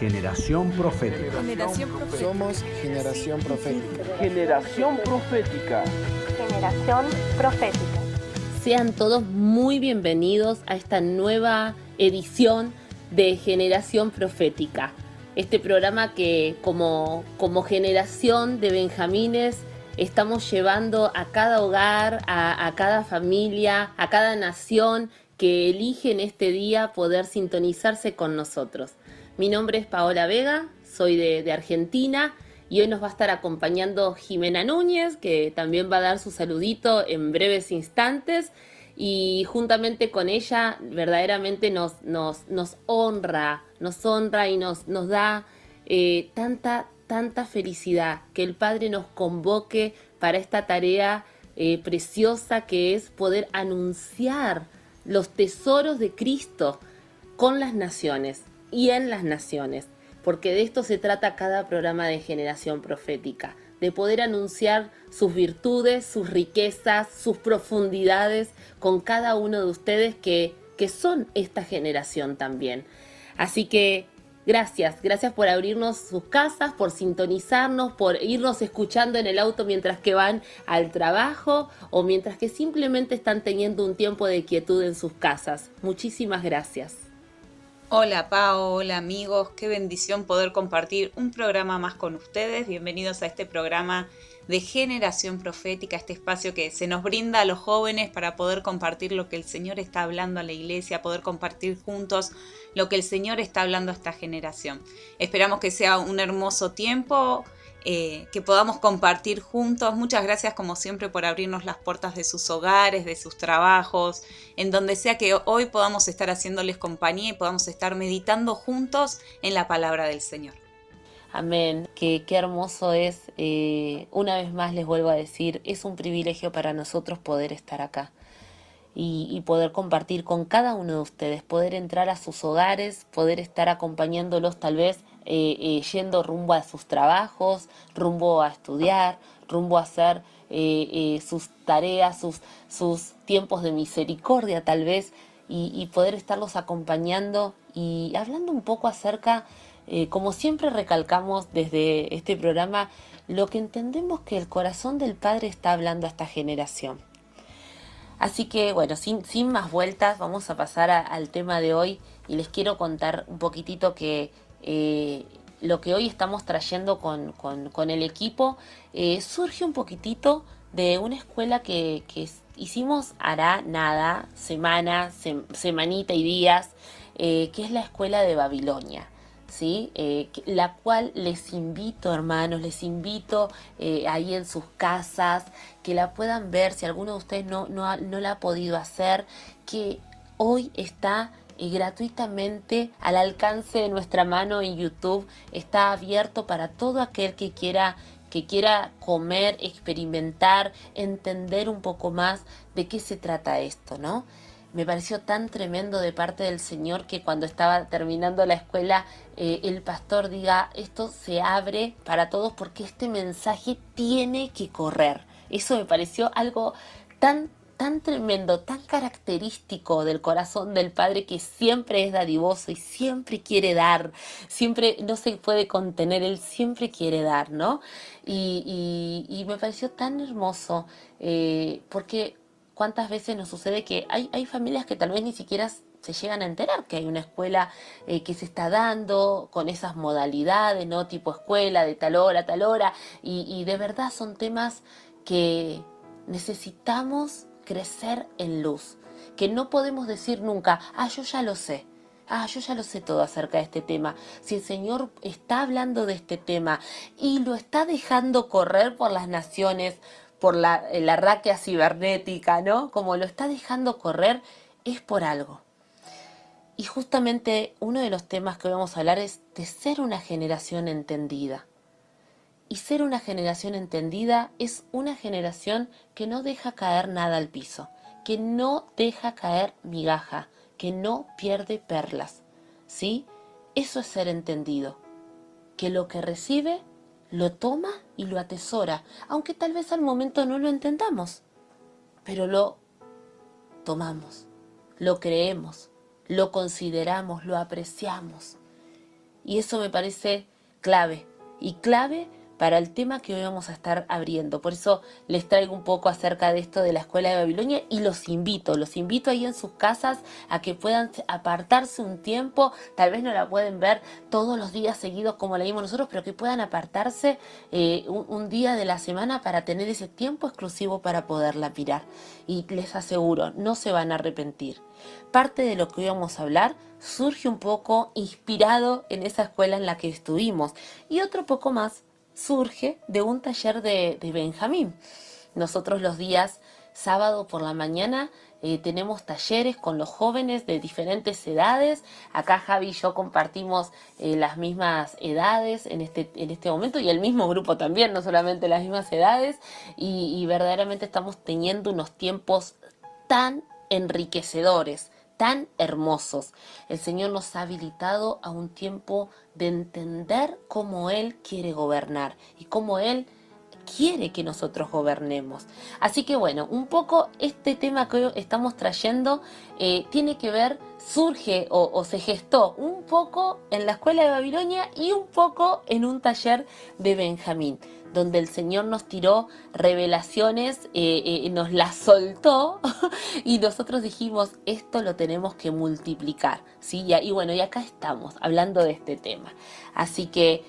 Generación Profética. Generación profética. Somos generación profética. Generación profética. generación profética. Sean todos muy bienvenidos a esta nueva edición de Generación Profética. Este programa que como, como generación de Benjamines estamos llevando a cada hogar, a, a cada familia, a cada nación que elige en este día poder sintonizarse con nosotros. Mi nombre es Paola Vega, soy de, Argentina y hoy nos va a estar acompañando Jimena Núñez, que también va a dar su saludito en breves instantes. Y juntamente con ella, verdaderamente nos, honra, nos honra y nos, nos da eh, tanta, tanta felicidad que el Padre nos convoque para esta tarea eh, preciosa que es poder anunciar los tesoros de Cristo con las naciones y en las naciones, porque de esto se trata cada programa de generación profética, de poder anunciar sus virtudes, sus riquezas, sus profundidades con cada uno de ustedes que, que son esta generación también. Así que gracias, gracias por abrirnos sus casas, por sintonizarnos, por irnos escuchando en el auto mientras que van al trabajo o mientras que simplemente están teniendo un tiempo de quietud en sus casas. Muchísimas gracias. Hola Pao, hola amigos, qué bendición poder compartir un programa más con ustedes. Bienvenidos a este programa de generación profética, este espacio que se nos brinda a los jóvenes para poder compartir lo que el Señor está hablando a la iglesia, poder compartir juntos lo que el Señor está hablando a esta generación. Esperamos que sea un hermoso tiempo eh, que podamos compartir juntos. Muchas gracias como siempre por abrirnos las puertas de sus hogares, de sus trabajos, en donde sea que hoy podamos estar haciéndoles compañía y podamos estar meditando juntos en la palabra del Señor. Amén. Qué, qué hermoso es. eh, una vez más les vuelvo a decir, es un privilegio para nosotros poder estar acá y poder compartir con cada uno de ustedes, poder entrar a sus hogares, poder estar acompañándolos tal vez eh, eh, yendo rumbo a sus trabajos, rumbo a estudiar, rumbo a hacer eh, sus tareas, sus, sus tiempos de misericordia tal vez, y, poder estarlos acompañando y hablando un poco acerca, como siempre recalcamos desde este programa, lo que entendemos que el corazón del Padre está hablando a esta generación. Así que bueno, sin, sin más vueltas, vamos a pasar al tema de hoy y les quiero contar un poquitito que eh, lo que hoy estamos trayendo con, el equipo eh, surge un poquitito de una escuela que, hicimos hará nada, semana, sem- semanita y días, eh, que es la escuela de Babilonia. ¿sí? La cual les invito, hermanos, les invito ahí en sus casas, que la puedan ver, si alguno de ustedes no, no la ha podido hacer, que hoy está eh, gratuitamente al alcance de nuestra mano en YouTube, está abierto para todo aquel que quiera que quiera comer, experimentar, entender un poco más de qué se trata esto, ¿no? me pareció tan tremendo de parte del Señor que cuando estaba terminando la escuela eh, el pastor diga esto se abre para todos porque este mensaje tiene que correr. Eso me pareció algo tan tan tremendo, tan característico del corazón del Padre que siempre es dadivoso y siempre quiere dar, siempre no se puede contener, Él siempre quiere dar, ¿no? Y, me pareció tan hermoso eh, porque cuántas veces nos sucede que hay, hay familias que tal vez ni siquiera se llegan a enterar que hay una escuela eh, que se está dando con esas modalidades, ¿no? Tipo escuela de tal hora, tal hora, y de verdad son temas que necesitamos crecer en luz, que no podemos decir nunca, ah, yo ya lo sé. Ah, yo ya lo sé todo acerca de este tema. Si el Señor está hablando de este tema y lo está dejando correr por las naciones, por la, la raquia cibernética, ¿no? Como lo está dejando correr, es por algo. Y justamente uno de los temas que vamos a hablar es de ser una generación entendida. Y ser una generación entendida es una generación que no deja caer nada al piso, que no deja caer migaja, que no pierde perlas. ¿Sí? Eso es ser entendido. Que lo que recibe lo toma y lo atesora, aunque tal vez al momento no lo entendamos, pero lo tomamos, lo creemos, lo consideramos, lo apreciamos. Y eso me parece clave, y clave para el tema que hoy vamos a estar abriendo. Por eso les traigo un poco acerca de esto de la escuela de Babilonia y los invito, los invito ahí en sus casas a que puedan apartarse un tiempo, tal vez no la pueden ver todos los días seguidos como la vimos nosotros, pero que puedan apartarse eh, un, un día de la semana para tener ese tiempo exclusivo para poderla mirar. Y les aseguro, no se van a arrepentir. Parte de lo que hoy vamos a hablar surge un poco inspirado en esa escuela en la que estuvimos y otro poco más surge de un taller de, Benjamín. Nosotros los días sábado por la mañana eh, tenemos talleres con los jóvenes de diferentes edades. Acá Javi y yo compartimos eh, las mismas edades en este, en este momento y el mismo grupo también, no solamente las mismas edades. Y, y verdaderamente estamos teniendo unos tiempos tan enriquecedores tan hermosos. El Señor nos ha habilitado a un tiempo de entender cómo Él quiere gobernar y cómo Él quiere que nosotros gobernemos. Así que bueno, un poco este tema que hoy estamos trayendo eh, tiene que ver, surge o, se gestó un poco en la escuela de Babilonia y un poco en un taller de Benjamín donde el Señor nos tiró revelaciones, eh, eh, nos las soltó y nosotros dijimos, esto lo tenemos que multiplicar. ¿sí? Y, bueno, y acá estamos hablando de este tema. Así que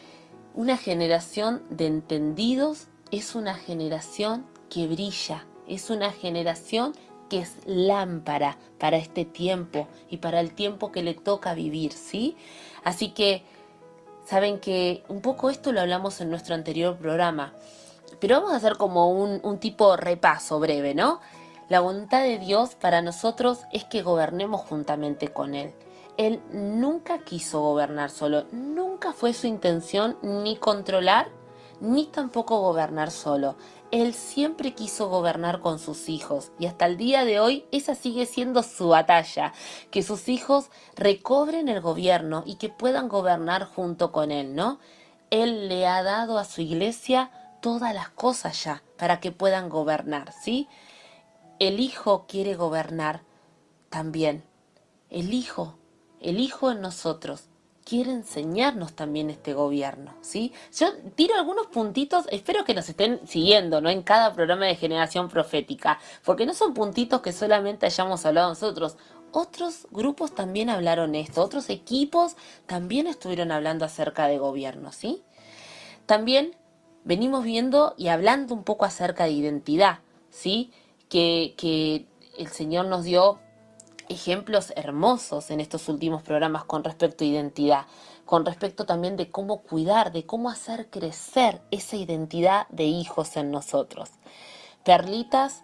una generación de entendidos es una generación que brilla, es una generación que es lámpara para este tiempo y para el tiempo que le toca vivir, ¿sí? Así que Saben que un poco esto lo hablamos en nuestro anterior programa, pero vamos a hacer como un, un tipo repaso breve, ¿no? La voluntad de Dios para nosotros es que gobernemos juntamente con Él. Él nunca quiso gobernar solo, nunca fue su intención ni controlar ni tampoco gobernar solo. Él siempre quiso gobernar con sus hijos y hasta el día de hoy esa sigue siendo su batalla, que sus hijos recobren el gobierno y que puedan gobernar junto con él, ¿no? Él le ha dado a su iglesia todas las cosas ya para que puedan gobernar, ¿sí? El hijo quiere gobernar también. El hijo, el hijo en nosotros quiere enseñarnos también este gobierno, ¿sí? Yo tiro algunos puntitos, espero que nos estén siguiendo, ¿no? En cada programa de generación profética, porque no son puntitos que solamente hayamos hablado nosotros. Otros grupos también hablaron esto, otros equipos también estuvieron hablando acerca de gobierno, ¿sí? También venimos viendo y hablando un poco acerca de identidad, ¿sí? Que, que el Señor nos dio ejemplos hermosos en estos últimos programas con respecto a identidad, con respecto también de cómo cuidar, de cómo hacer crecer esa identidad de hijos en nosotros. Perlitas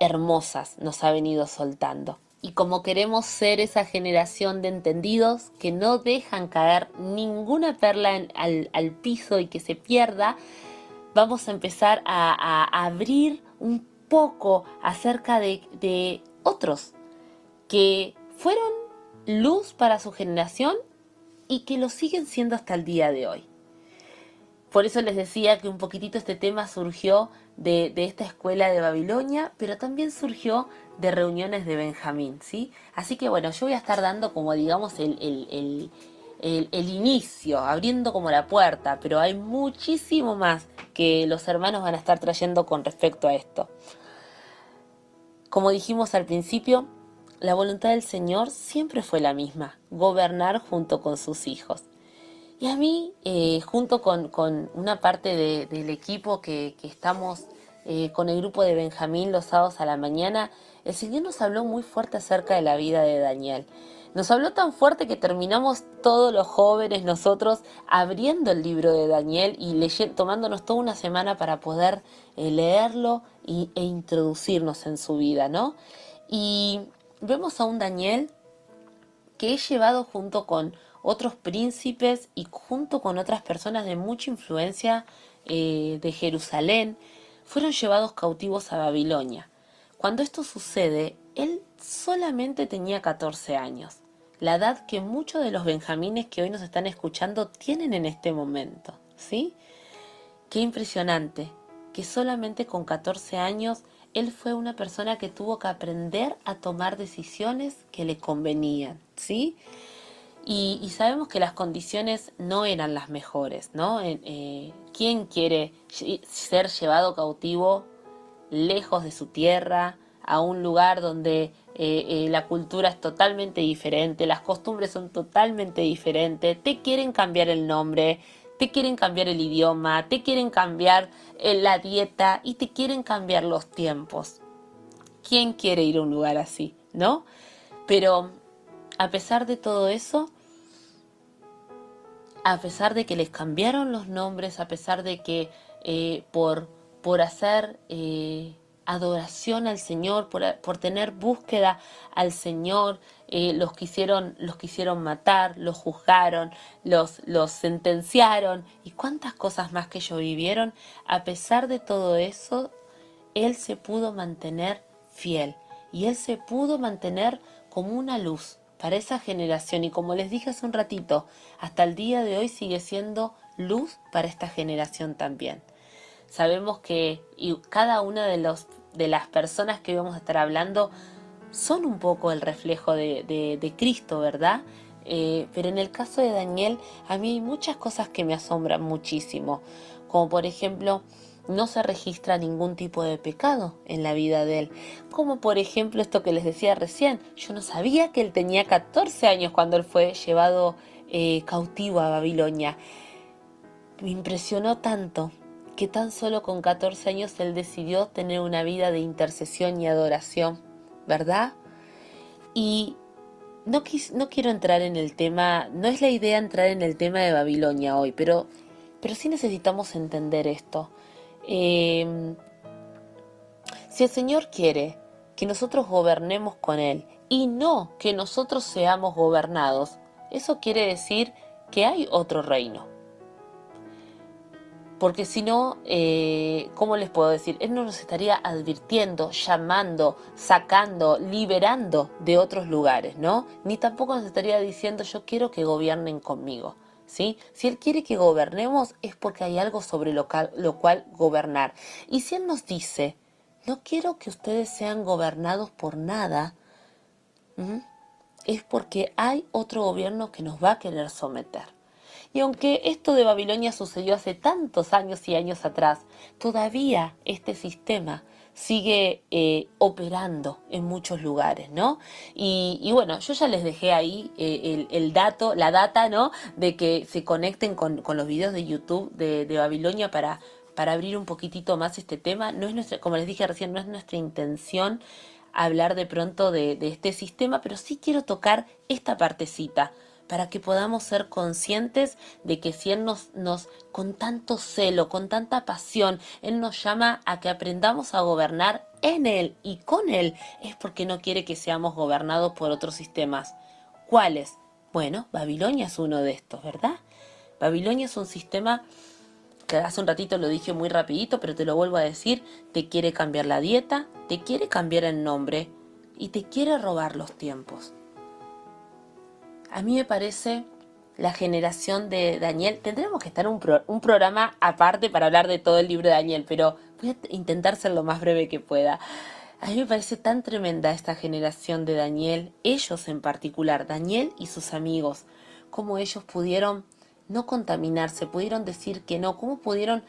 hermosas nos ha venido soltando. Y como queremos ser esa generación de entendidos que no dejan caer ninguna perla al, piso y que se pierda, vamos a empezar a, abrir un poco acerca de, de otros que fueron luz para su generación y que lo siguen siendo hasta el día de hoy. Por eso les decía que un poquitito este tema surgió de, esta escuela de Babilonia, pero también surgió de reuniones de Benjamín, ¿sí? Así que bueno, yo voy a estar dando como digamos el, el, el inicio, abriendo como la puerta, pero hay muchísimo más que los hermanos van a estar trayendo con respecto a esto. Como dijimos al principio, la voluntad del Señor siempre fue la misma, gobernar junto con sus hijos. Y a mí, eh, junto con, una parte del equipo que, estamos eh, con el grupo de Benjamín los sábados a la mañana, el Señor nos habló muy fuerte acerca de la vida de Daniel. Nos habló tan fuerte que terminamos todos los jóvenes nosotros abriendo el libro de Daniel y leyendo, tomándonos toda una semana para poder eh, leerlo y, e introducirnos en su vida, ¿no? Y vemos a un Daniel que es llevado junto con otros príncipes y junto con otras personas de mucha influencia eh, de Jerusalén, fueron llevados cautivos a Babilonia. Cuando esto sucede, él solamente tenía 14 años, la edad que muchos de los benjamines que hoy nos están escuchando tienen en este momento, ¿sí? Qué impresionante que solamente con 14 años él fue una persona que tuvo que aprender a tomar decisiones que le convenían, ¿sí? Y, sabemos que las condiciones no eran las mejores, ¿no? Eh, ¿Quién quiere ser llevado cautivo lejos de su tierra, a un lugar donde eh, eh, la cultura es totalmente diferente, las costumbres son totalmente diferentes, te quieren cambiar el nombre, te quieren cambiar el idioma, te quieren cambiar la dieta y te quieren cambiar los tiempos. ¿Quién quiere ir a un lugar así, no? Pero a pesar de todo eso, a pesar de que les cambiaron los nombres, a pesar de que eh, por, por hacer eh, adoración al Señor, por, por, tener búsqueda al Señor, eh, los, quisieron, los quisieron matar, los juzgaron, los, los sentenciaron. Y cuántas cosas más que ellos vivieron, a pesar de todo eso, Él se pudo mantener fiel. Y Él se pudo mantener como una luz para esa generación. Y como les dije hace un ratito, hasta el día de hoy sigue siendo luz para esta generación también. Sabemos que y cada una de, los, de las personas que vamos a estar hablando son un poco el reflejo de, Cristo, ¿verdad? Eh, pero en el caso de Daniel, a mí hay muchas cosas que me asombran muchísimo, como por ejemplo no se registra ningún tipo de pecado en la vida de él. Como por ejemplo esto que les decía recién, yo no sabía que él tenía 14 años cuando él fue llevado eh, cautivo a Babilonia. Me impresionó tanto que tan solo con 14 años él decidió tener una vida de intercesión y adoración, ¿verdad? Y no, no quiero entrar en el tema, no es la idea entrar en el tema de Babilonia hoy, pero, pero sí necesitamos entender esto. Em, si el Señor quiere que nosotros gobernemos con Él y no que nosotros seamos gobernados, eso quiere decir que hay otro reino. Porque si no, eh, ¿cómo les puedo decir? Él no nos estaría advirtiendo, llamando, sacando, liberando de otros lugares, ¿no? Ni tampoco nos estaría diciendo yo quiero que gobiernen conmigo. Si Él quiere que gobernemos es porque hay algo sobre lo, cual gobernar. Y si Él nos dice, no quiero que ustedes sean gobernados por nada, es porque hay otro gobierno que nos va a querer someter. Y aunque esto de Babilonia sucedió hace tantos años y años atrás, todavía este sistema sigue eh, operando en muchos lugares, ¿no? Y, bueno, yo ya les dejé ahí eh, el, dato, la data, ¿no? De que se conecten con, los videos de YouTube de, Babilonia para, para abrir un poquitito más este tema. No es nuestra, como les dije recién, no es nuestra intención hablar de pronto de, de este sistema, pero sí quiero tocar esta partecita para que podamos ser conscientes de que si Él nos, nos, con tanto celo, con tanta pasión, Él nos llama a que aprendamos a gobernar en Él y con Él, es porque no quiere que seamos gobernados por otros sistemas. ¿Cuáles? Bueno, Babilonia es uno de estos, ¿verdad? Babilonia es un sistema que hace un ratito lo dije muy rapidito, pero te lo vuelvo a decir, te quiere cambiar la dieta, te quiere cambiar el nombre y te quiere robar los tiempos. A mí me parece la generación de Daniel. Tendremos que estar un, un programa aparte para hablar de todo el libro de Daniel, pero voy a intentar ser lo más breve que pueda. A mí me parece tan tremenda esta generación de Daniel, ellos en particular, Daniel y sus amigos, cómo ellos pudieron no contaminarse, pudieron decir que no, cómo pudieron,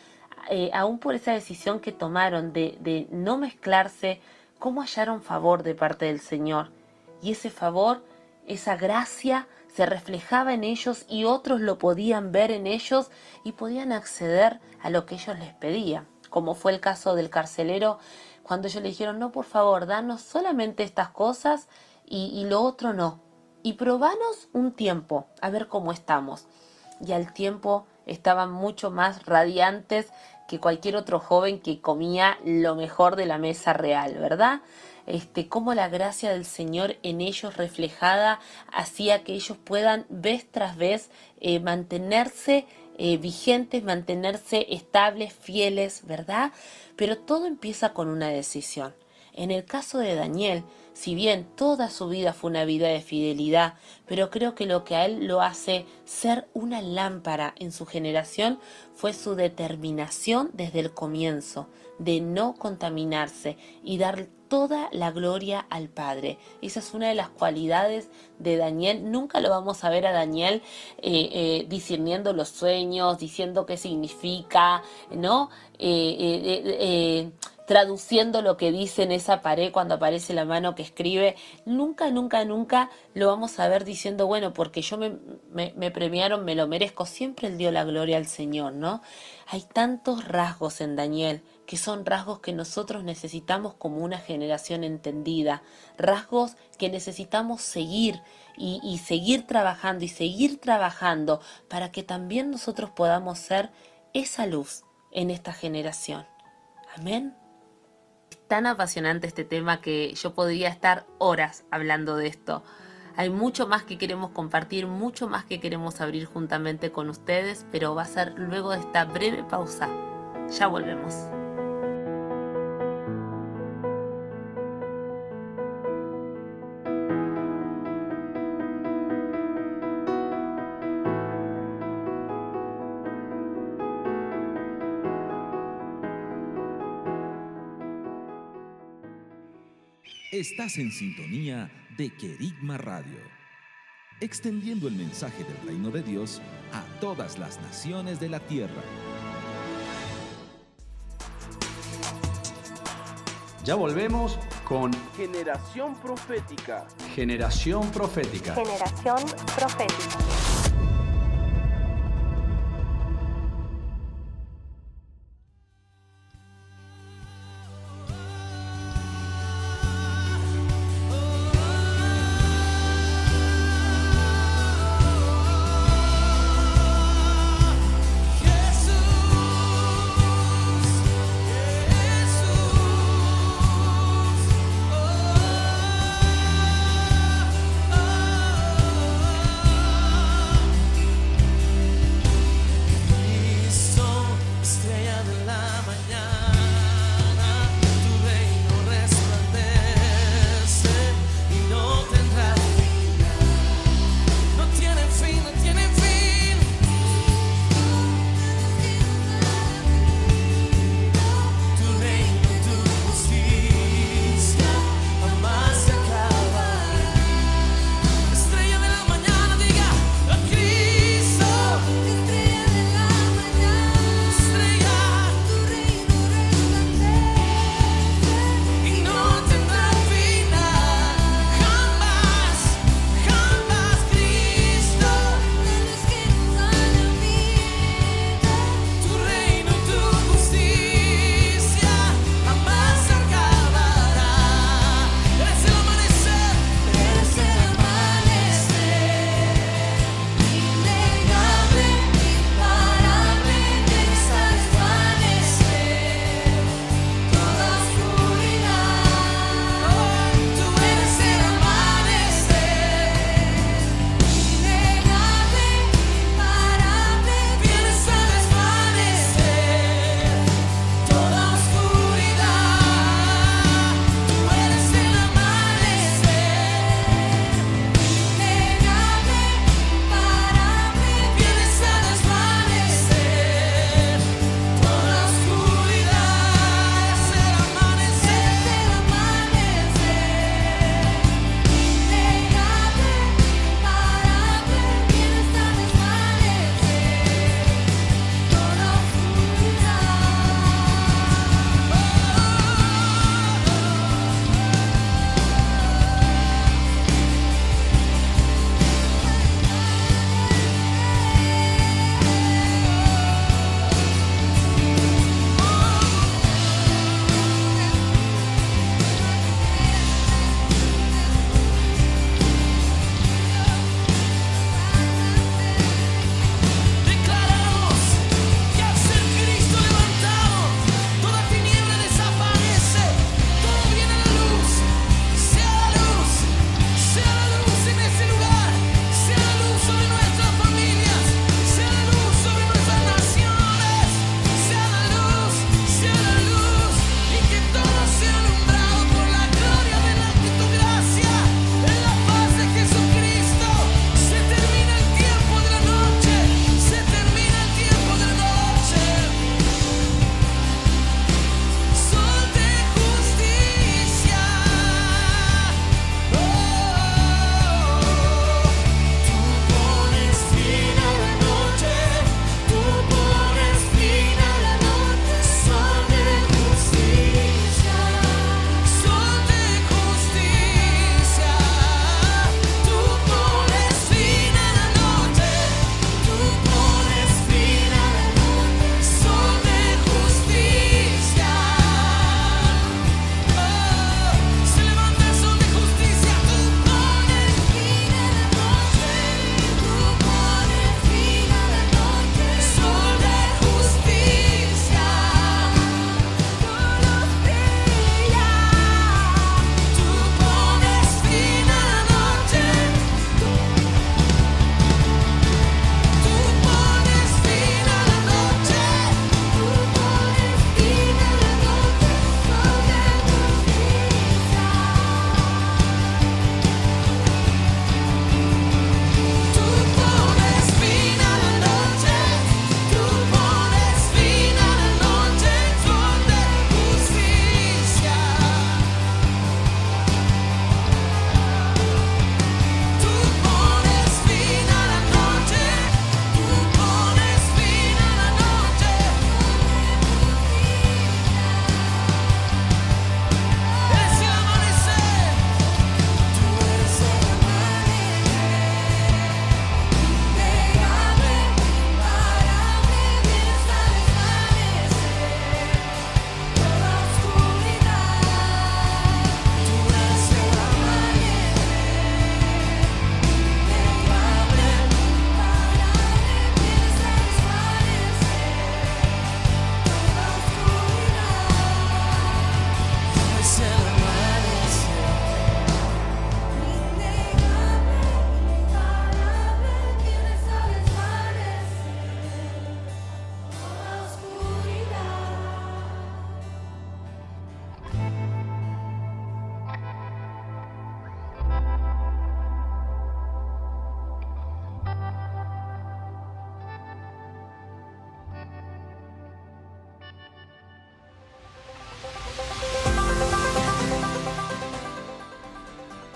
eh, aún por esa decisión que tomaron de, de no mezclarse, cómo hallaron favor de parte del Señor. Y ese favor, esa gracia, se reflejaba en ellos y otros lo podían ver en ellos y podían acceder a lo que ellos les pedían, como fue el caso del carcelero cuando ellos le dijeron, no, por favor, danos solamente estas cosas y, lo otro no. Y probanos un tiempo, a ver cómo estamos. Y al tiempo estaban mucho más radiantes que cualquier otro joven que comía lo mejor de la mesa real, ¿verdad? Este, cómo la gracia del Señor en ellos reflejada hacía que ellos puedan vez tras vez eh, mantenerse eh, vigentes, mantenerse estables, fieles, ¿verdad? Pero todo empieza con una decisión. En el caso de Daniel, si bien toda su vida fue una vida de fidelidad, pero creo que lo que a él lo hace ser una lámpara en su generación fue su determinación desde el comienzo de no contaminarse y dar toda la gloria al Padre. Esa es una de las cualidades de Daniel. Nunca lo vamos a ver a Daniel eh, eh, discerniendo los sueños, diciendo qué significa, ¿no? Eh, traduciendo lo que dice en esa pared cuando aparece la mano que escribe, nunca, nunca, nunca lo vamos a ver diciendo, bueno, porque yo me, me, premiaron, me lo merezco, siempre él dio la gloria al Señor, ¿no? Hay tantos rasgos en Daniel que son rasgos que nosotros necesitamos como una generación entendida, rasgos que necesitamos seguir y, y seguir trabajando y seguir trabajando para que también nosotros podamos ser esa luz en esta generación. Amén tan apasionante este tema que yo podría estar horas hablando de esto. Hay mucho más que queremos compartir, mucho más que queremos abrir juntamente con ustedes, pero va a ser luego de esta breve pausa. Ya volvemos. Estás en sintonía de Querigma Radio, extendiendo el mensaje del reino de Dios a todas las naciones de la tierra. Ya volvemos con Generación Profética. Generación Profética. Generación Profética.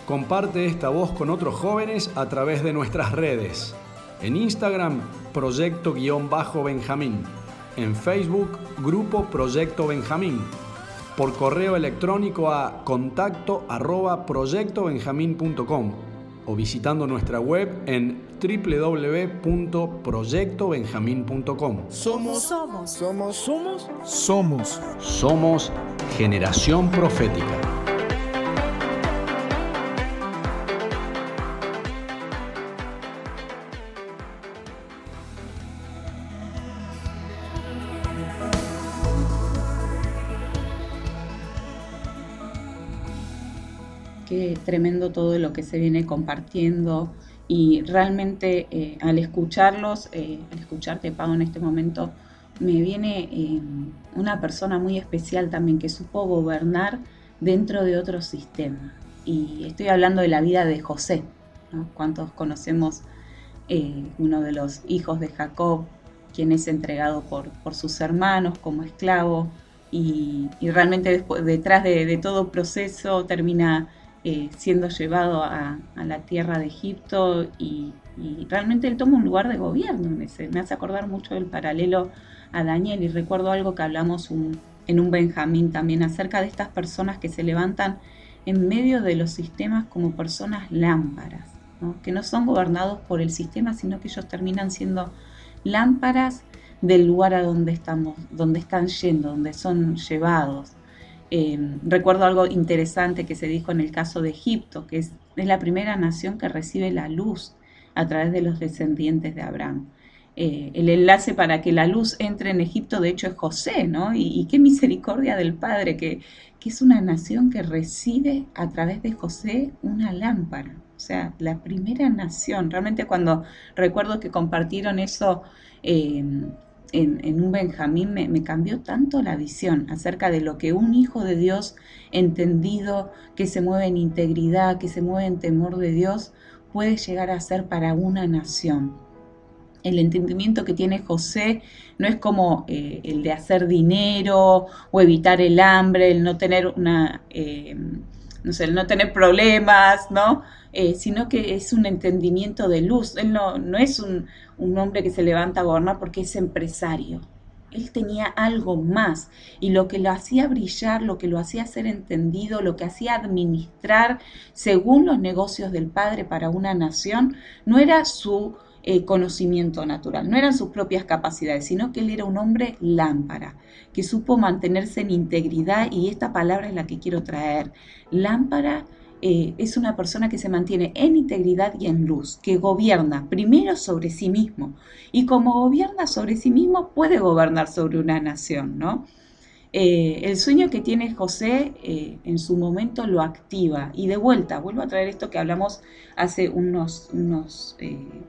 Comparte esta voz con otros jóvenes a través de nuestras redes. En Instagram, Proyecto-Benjamín. En Facebook, Grupo Proyecto Benjamín. Por correo electrónico a contacto arroba proyectobenjamín.com o visitando nuestra web en www.proyectobenjamín.com. Somos, somos, somos, somos, somos, somos generación profética. Tremendo todo lo que se viene compartiendo y realmente eh, al escucharlos, eh, al escucharte Pau en este momento, me viene eh, una persona muy especial también que supo gobernar dentro de otro sistema. Y estoy hablando de la vida de José. ¿no? ¿Cuántos conocemos uno de los hijos de Jacob, quien es entregado por, por sus hermanos como esclavo? Y, y realmente después, detrás de, de todo proceso termina eh, siendo llevado a, la tierra de Egipto y, realmente él toma un lugar de gobierno. Me hace acordar mucho el paralelo a Daniel y recuerdo algo que hablamos en un Benjamín también acerca de estas personas que se levantan en medio de los sistemas como personas lámparas, que no son gobernados por el sistema, sino que ellos terminan siendo lámparas del lugar a donde estamos, donde están yendo, donde son llevados. Em, recuerdo algo interesante que se dijo en el caso de Egipto, que es, la primera nación que recibe la luz a través de los descendientes de Abraham. Eh, el enlace para que la luz entre en Egipto, de hecho, es José, ¿no? Y, qué misericordia del Padre, que, que, es una nación que recibe a través de José una lámpara. O sea, la primera nación. Realmente cuando recuerdo que compartieron eso em, en, un Benjamín me, cambió tanto la visión acerca de lo que un hijo de Dios entendido, que se mueve en integridad, que se mueve en temor de Dios, puede llegar a ser para una nación. El entendimiento que tiene José no es como eh, el de hacer dinero o evitar el hambre, el no tener una, eh, no sé, no tener problemas, ¿no? Eh, sino que es un entendimiento de luz. Él no, no es un, un, hombre que se levanta a gobernar porque es empresario. Él tenía algo más y lo que lo hacía brillar, lo que lo hacía ser entendido, lo que hacía administrar según los negocios del Padre para una nación, no era su eh, conocimiento natural, no eran sus propias capacidades, sino que él era un hombre lámpara, que supo mantenerse en integridad y esta palabra es la que quiero traer. Lámpara eh, es una persona que se mantiene en integridad y en luz, que gobierna primero sobre sí mismo y como gobierna sobre sí mismo puede gobernar sobre una nación, ¿no? Eh, el sueño que tiene José eh, en su momento lo activa y de vuelta, vuelvo a traer esto que hablamos hace unos, unos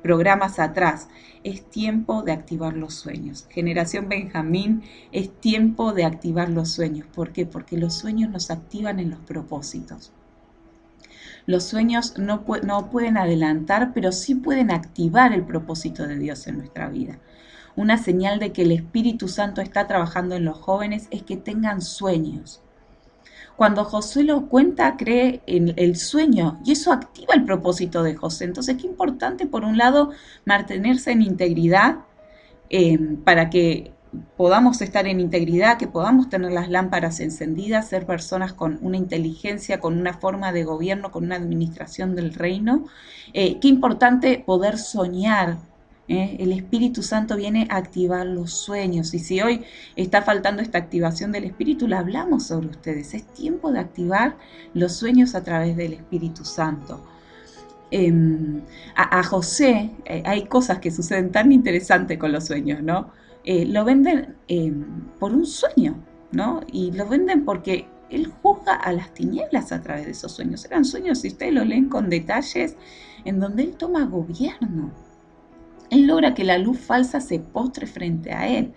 programas atrás, es tiempo de activar los sueños. Generación Benjamín, es tiempo de activar los sueños. ¿Por qué? Porque los sueños nos activan en los propósitos. Los sueños no, no pueden adelantar, pero sí pueden activar el propósito de Dios en nuestra vida. Una señal de que el Espíritu Santo está trabajando en los jóvenes es que tengan sueños. Cuando José lo cuenta, cree en el sueño y eso activa el propósito de José. Entonces, qué importante, por un lado, mantenerse en integridad eh, para que podamos estar en integridad, que podamos tener las lámparas encendidas, ser personas con una inteligencia, con una forma de gobierno, con una administración del reino. Eh, qué importante poder soñar. ¿Eh? El Espíritu Santo viene a activar los sueños y si hoy está faltando esta activación del Espíritu, la hablamos sobre ustedes. Es tiempo de activar los sueños a través del Espíritu Santo. Em, a, José eh, hay cosas que suceden tan interesantes con los sueños, ¿no? Eh, lo venden eh, por un sueño, ¿no? Y lo venden porque él juzga a las tinieblas a través de esos sueños. Eran sueños, si ustedes lo leen con detalles, en donde él toma gobierno. Él logra que la luz falsa se postre frente a él.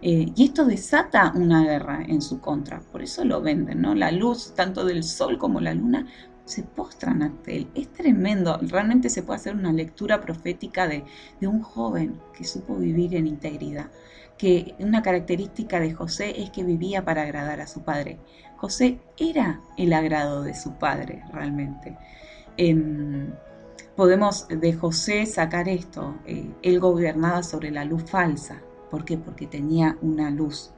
Eh, y esto desata una guerra en su contra. Por eso lo venden, ¿no? La luz, tanto del sol como la luna, se postran ante él. Es tremendo, realmente se puede hacer una lectura profética de, un joven que supo vivir en integridad, que una característica de José es que vivía para agradar a su padre. José era el agrado de su padre realmente. em, podemos de José sacar esto. Eh, él gobernaba sobre la luz falsa. ¿Por qué? Porque tenía una luz.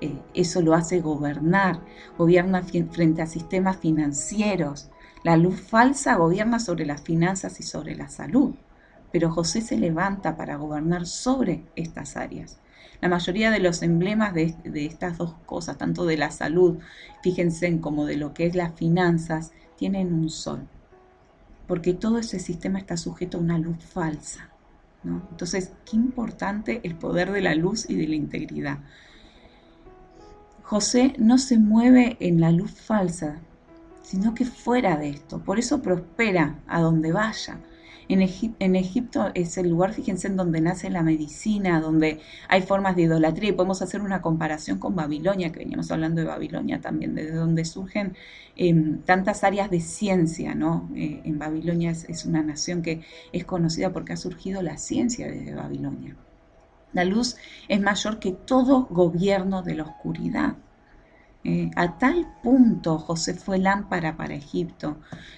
Eh, eso lo hace gobernar. Gobierna frente a sistemas financieros. La luz falsa gobierna sobre las finanzas y sobre la salud. Pero José se levanta para gobernar sobre estas áreas. La mayoría de los emblemas de, estas dos cosas, tanto de la salud, fíjense, como de lo que es las finanzas, tienen un sol. Porque todo ese sistema está sujeto a una luz falsa. Entonces, qué importante el poder de la luz y de la integridad. José no se mueve en la luz falsa, sino que fuera de esto. Por eso prospera a donde vaya. En, Egipto es el lugar, fíjense, en donde nace la medicina, donde hay formas de idolatría y podemos hacer una comparación con Babilonia, que veníamos hablando de Babilonia también, desde donde surgen em, tantas áreas de ciencia, ¿no? Eh, en Babilonia es, una nación que es conocida porque ha surgido la ciencia desde Babilonia. La luz es mayor que todo gobierno de la oscuridad. Eh, a tal punto José fue lámpara para Egipto,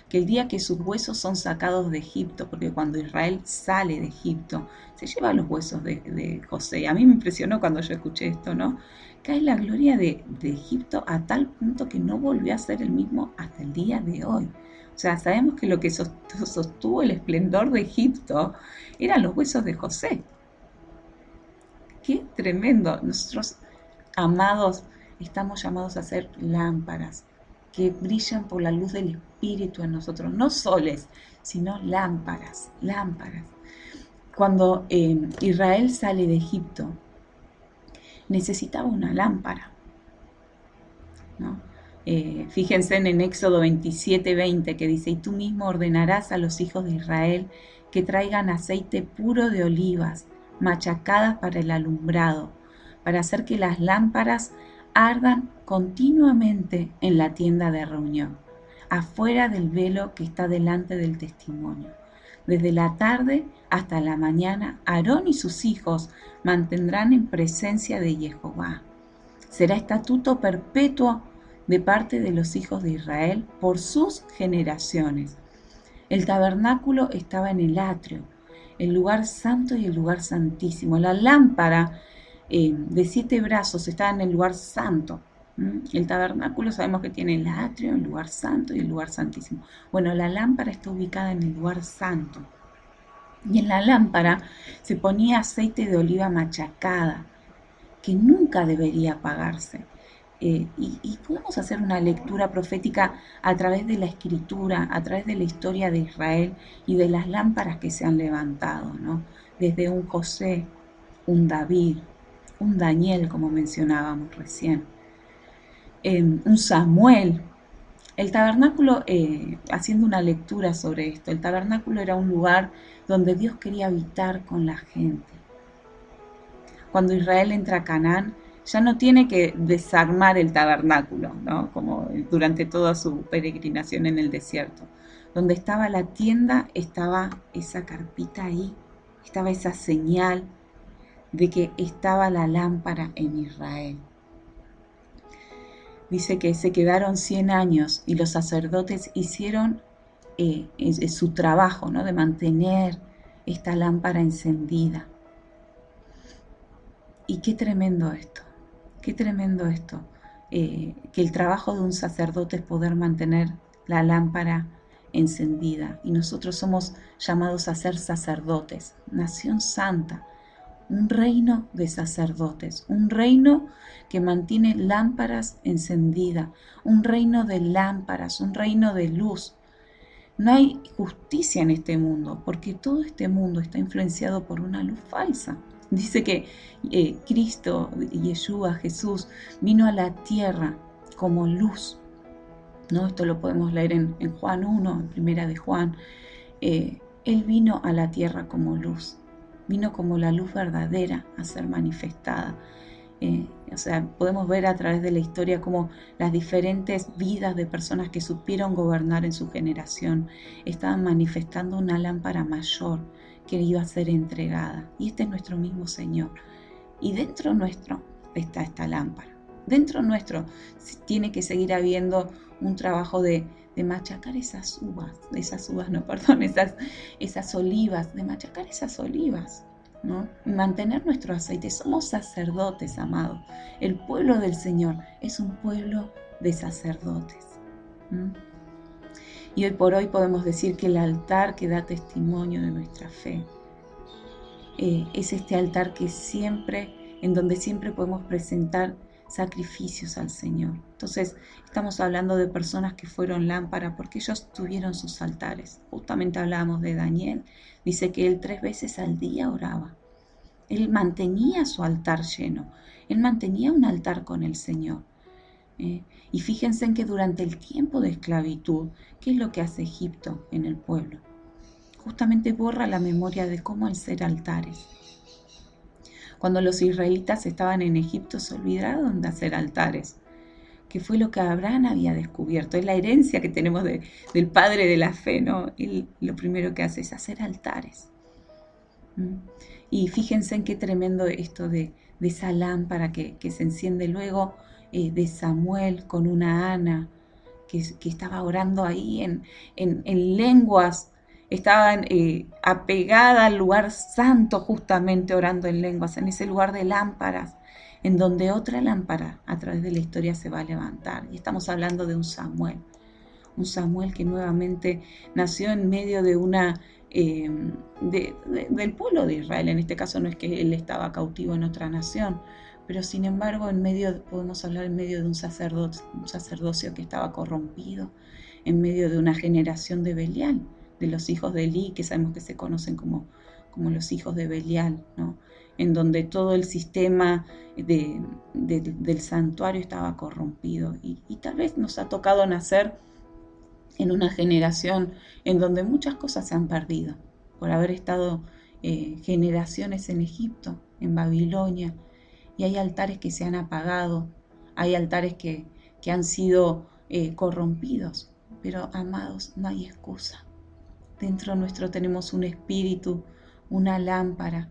que el día que sus huesos son sacados de Egipto, porque cuando Israel sale de Egipto, se lleva los huesos de, José. A mí me impresionó cuando yo escuché esto, ¿no? Cae la gloria de, de Egipto a tal punto que no volvió a ser el mismo hasta el día de hoy. O sea, sabemos que lo que sostuvo el esplendor de Egipto eran los huesos de José. Qué tremendo. Nosotros, amados, estamos llamados a ser lámparas que brillan por la luz del Espíritu en nosotros, no soles, sino lámparas, lámparas. Cuando eh, Israel sale de Egipto, necesitaba una lámpara. Eh, fíjense en Éxodo 27, 20 que dice, y tú mismo ordenarás a los hijos de Israel que traigan aceite puro de olivas, machacadas para el alumbrado, para hacer que las lámparas ardan continuamente en la tienda de reunión, afuera del velo que está delante del testimonio. Desde la tarde hasta la mañana, Aarón y sus hijos mantendrán en presencia de Jehová. Será estatuto perpetuo de parte de los hijos de Israel por sus generaciones. El tabernáculo estaba en el atrio, el lugar santo y el lugar santísimo. La lámpara eh, de siete brazos está en el lugar santo. El tabernáculo sabemos que tiene el atrio, el lugar santo y el lugar santísimo. Bueno, la lámpara está ubicada en el lugar santo. Y en la lámpara se ponía aceite de oliva machacada, que nunca debería apagarse. Eh, y, podemos hacer una lectura profética a través de la escritura, a través de la historia de Israel y de las lámparas que se han levantado, ¿no? Desde un José, un David, un Daniel, como mencionábamos recién, em, un Samuel. El tabernáculo, eh, haciendo una lectura sobre esto, el tabernáculo era un lugar donde Dios quería habitar con la gente. Cuando Israel entra a Canaán, ya no tiene que desarmar el tabernáculo, ¿no? como durante toda su peregrinación en el desierto. Donde estaba la tienda, estaba esa carpita ahí, estaba esa señal, de que estaba la lámpara en Israel. Dice que se quedaron 100 años y los sacerdotes hicieron eh, su trabajo ¿no? de mantener esta lámpara encendida. Y qué tremendo esto, qué tremendo esto, eh, que el trabajo de un sacerdote es poder mantener la lámpara encendida. Y nosotros somos llamados a ser sacerdotes, nación santa, un reino de sacerdotes, un reino que mantiene lámparas encendidas, un reino de lámparas, un reino de luz. No hay justicia en este mundo, porque todo este mundo está influenciado por una luz falsa. Dice que eh, Cristo, Yeshua, Jesús, vino a la tierra como luz. ¿no? Esto lo podemos leer en, Juan 1, en primera de Juan. Eh, él vino a la tierra como luz vino como la luz verdadera a ser manifestada. Eh, o sea, podemos ver a través de la historia cómo las diferentes vidas de personas que supieron gobernar en su generación estaban manifestando una lámpara mayor que iba a ser entregada. Y este es nuestro mismo Señor. Y dentro nuestro está esta lámpara. Dentro nuestro tiene que seguir habiendo un trabajo de, de machacar esas uvas, esas uvas, no, perdón, esas, esas olivas, de machacar esas olivas, ¿no? Mantener nuestro aceite. Somos sacerdotes, amados. El pueblo del Señor es un pueblo de sacerdotes. Y hoy por hoy podemos decir que el altar que da testimonio de nuestra fe eh, es este altar que siempre, en donde siempre podemos presentar sacrificios al Señor. Entonces, estamos hablando de personas que fueron lámpara porque ellos tuvieron sus altares. Justamente hablábamos de Daniel, dice que él tres veces al día oraba. Él mantenía su altar lleno, él mantenía un altar con el Señor. ¿eh? y fíjense en que durante el tiempo de esclavitud, ¿qué es lo que hace Egipto en el pueblo? Justamente borra la memoria de cómo ser altares. Cuando los israelitas estaban en Egipto se olvidaron de hacer altares, que fue lo que Abraham había descubierto. Es la herencia que tenemos del padre de la fe, ¿no? Él lo primero que hace es hacer altares. Y fíjense en qué tremendo esto de, esa lámpara que, que se enciende luego eh, de Samuel con una Ana que, estaba orando ahí en, lenguas, estaban eh, apegada al lugar santo justamente orando en lenguas, en ese lugar de lámparas, en donde otra lámpara a través de la historia se va a levantar. Y estamos hablando de un Samuel, un Samuel que nuevamente nació en medio de una... Eh, del pueblo de Israel, en este caso no es que él estaba cautivo en otra nación, pero sin embargo en medio, podemos hablar en medio de un, sacerdote, un sacerdocio que estaba corrompido, en medio de una generación de Belial, de los hijos de Eli, que sabemos que se conocen como, como los hijos de Belial, ¿no? En donde todo el sistema del santuario estaba corrompido. Y, tal vez nos ha tocado nacer en una generación en donde muchas cosas se han perdido, por haber estado eh, generaciones en Egipto, en Babilonia, y hay altares que se han apagado, hay altares que, han sido eh, corrompidos, pero amados, no hay excusa. Dentro nuestro tenemos un espíritu, una lámpara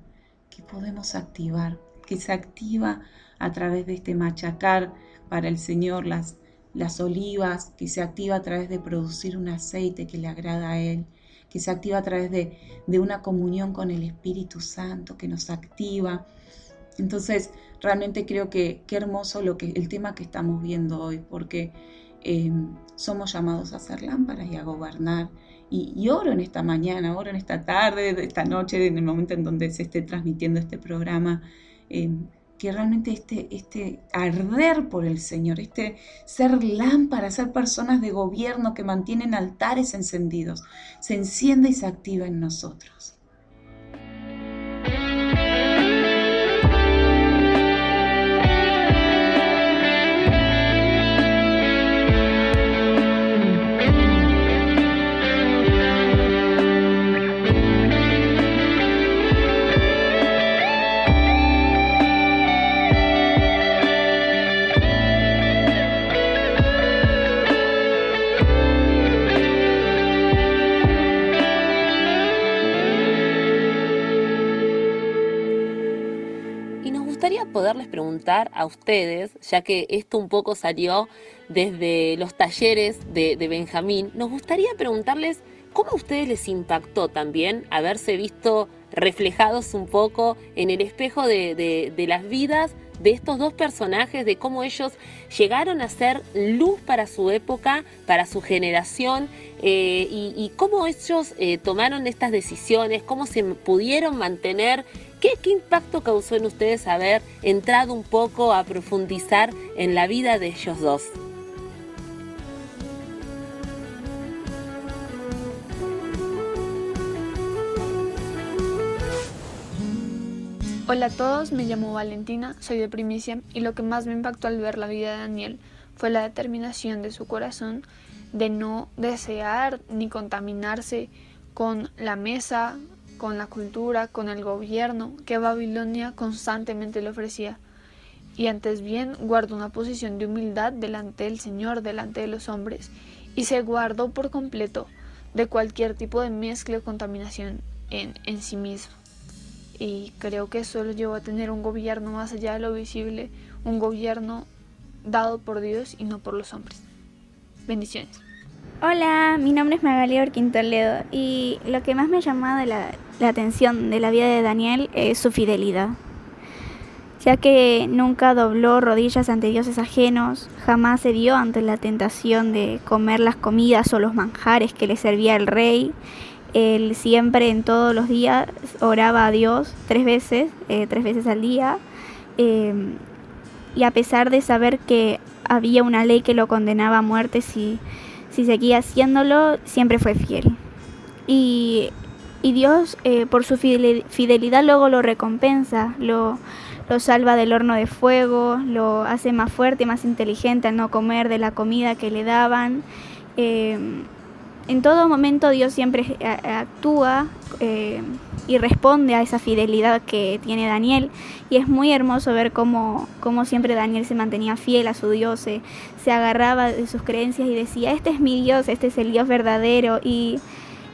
que podemos activar, que se activa a través de este machacar para el Señor las, las olivas, que se activa a través de producir un aceite que le agrada a Él, que se activa a través de, de una comunión con el Espíritu Santo, que nos activa. Entonces, realmente creo que qué hermoso lo que, el tema que estamos viendo hoy, porque eh, somos llamados a ser lámparas y a gobernar. Y, oro en esta mañana, oro en esta tarde, esta noche, en el momento en donde se esté transmitiendo este programa, eh, que realmente este, este arder por el Señor, este ser lámparas, ser personas de gobierno que mantienen altares encendidos, se encienda y se activa en nosotros. A ustedes, ya que esto un poco salió desde los talleres de, Benjamín, nos gustaría preguntarles cómo a ustedes les impactó también haberse visto reflejados un poco en el espejo de, las vidas de estos dos personajes, de cómo ellos llegaron a ser luz para su época, para su generación, eh, y, cómo ellos eh, tomaron estas decisiones, cómo se pudieron mantener ¿Qué, impacto causó en ustedes haber entrado un poco a profundizar en la vida de ellos dos? Hola a todos, me llamo Valentina, soy de Primicia y lo que más me impactó al ver la vida de Daniel fue la determinación de su corazón de no desear ni contaminarse con la mesa, con la cultura, con el gobierno que Babilonia constantemente le ofrecía, y antes bien guardó una posición de humildad delante del Señor, delante de los hombres, y se guardó por completo de cualquier tipo de mezcla o contaminación en, en sí mismo. Y creo que eso lo llevó a tener un gobierno más allá de lo visible, un gobierno dado por Dios y no por los hombres. Bendiciones. Hola, mi nombre es Magalia Orquintoledo y lo que más me llamado la, atención de la vida de Daniel es su fidelidad, ya que nunca dobló rodillas ante dioses ajenos, jamás se dio ante la tentación de comer las comidas o los manjares que le servía el rey. Él siempre en todos los días oraba a Dios tres veces, eh, tres veces al día, eh, y a pesar de saber que había una ley que lo condenaba a muerte si si seguía haciéndolo, siempre fue fiel. Y, Dios, eh, por su fidelidad, luego lo recompensa, lo, lo salva del horno de fuego, lo hace más fuerte, más inteligente al no comer de la comida que le daban. Eh, en todo momento Dios siempre eh, actúa eh, y responde a esa fidelidad que tiene Daniel. Y es muy hermoso ver cómo, cómo siempre Daniel se mantenía fiel a su Dios, se, agarraba de sus creencias y decía, este es mi Dios, este es el Dios verdadero. Y,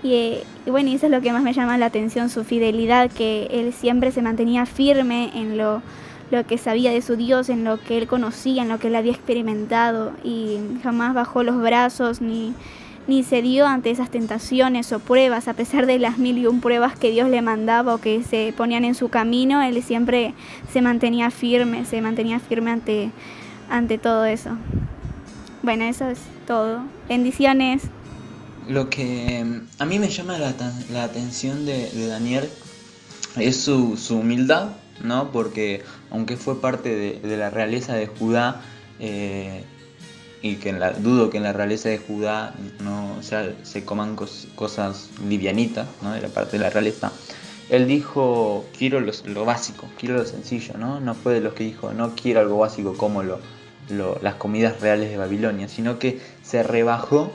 y, bueno, eso es lo que más me llama la atención, su fidelidad, que él siempre se mantenía firme en lo, lo que sabía de su Dios, en lo que él conocía, en lo que él había experimentado y jamás bajó los brazos ni ni se dio ante esas tentaciones o pruebas, a pesar de las mil y un pruebas que Dios le mandaba o que se ponían en su camino, él siempre se mantenía firme, se mantenía firme ante, ante todo eso. Bueno, eso es todo. Bendiciones. Lo que mm, a mí me llama la, la atención de, Daniel es su, su, humildad, ¿no? Porque aunque fue parte de, de la realeza de Judá, eh, y que en la, dudo que en la realeza de Judá no se coman cosas livianitas ¿no? de la parte de la realeza. Él dijo, quiero lo básico, quiero lo sencillo, ¿no? No fue de los que dijo, no quiero algo básico como lo, las comidas reales de Babilonia, sino que se rebajó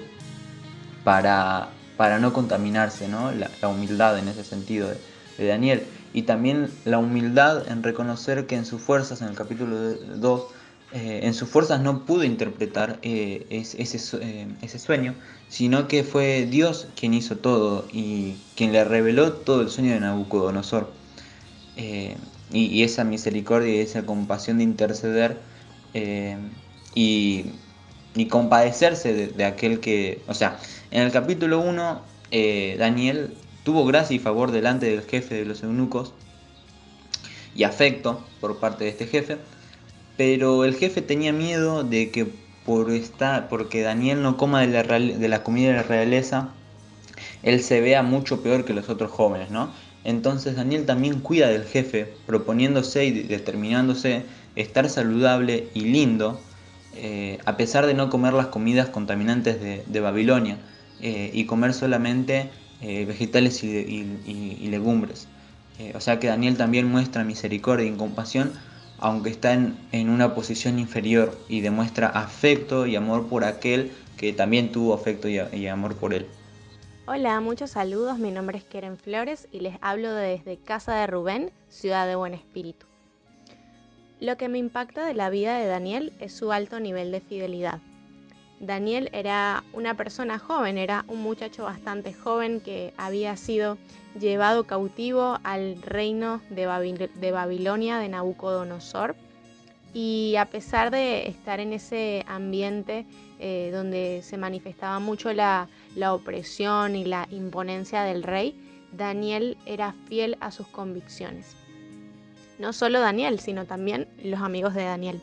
para, para no contaminarse, ¿no? La, humildad en ese sentido de, de, Daniel. Y también la humildad en reconocer que en sus fuerzas, en el capítulo 2, eh, en sus fuerzas no pudo interpretar eh, eh, ese, sueño, sino que fue Dios quien hizo todo y quien le reveló todo el sueño de Nabucodonosor. Y, esa misericordia y esa compasión de interceder y, compadecerse de, de, aquel que, o sea, en el capítulo 1, Daniel tuvo gracia y favor delante del jefe de los eunucos y afecto por parte de este jefe pero el jefe tenía miedo de que por estar, porque Daniel no coma de la, de la comida de la realeza, él se vea mucho peor que los otros jóvenes, ¿no? Entonces Daniel también cuida del jefe, proponiéndose y determinándose estar saludable y lindo, eh, a pesar de no comer las comidas contaminantes de, Babilonia eh, y comer solamente eh, vegetales y, legumbres. o sea que Daniel también muestra misericordia y compasión aunque está en, una posición inferior y demuestra afecto y amor por aquel que también tuvo afecto y, amor por él. Hola, muchos saludos, mi nombre es Keren Flores y les hablo desde Casa de Rubén, ciudad de Buen Espíritu. Lo que me impacta de la vida de Daniel es su alto nivel de fidelidad. Daniel era una persona joven, era un muchacho bastante joven que había sido llevado cautivo al reino de, Babilonia de Nabucodonosor. Y a pesar de estar en ese ambiente eh, donde se manifestaba mucho la, la opresión y la imponencia del rey, Daniel era fiel a sus convicciones. No solo Daniel, sino también los amigos de Daniel.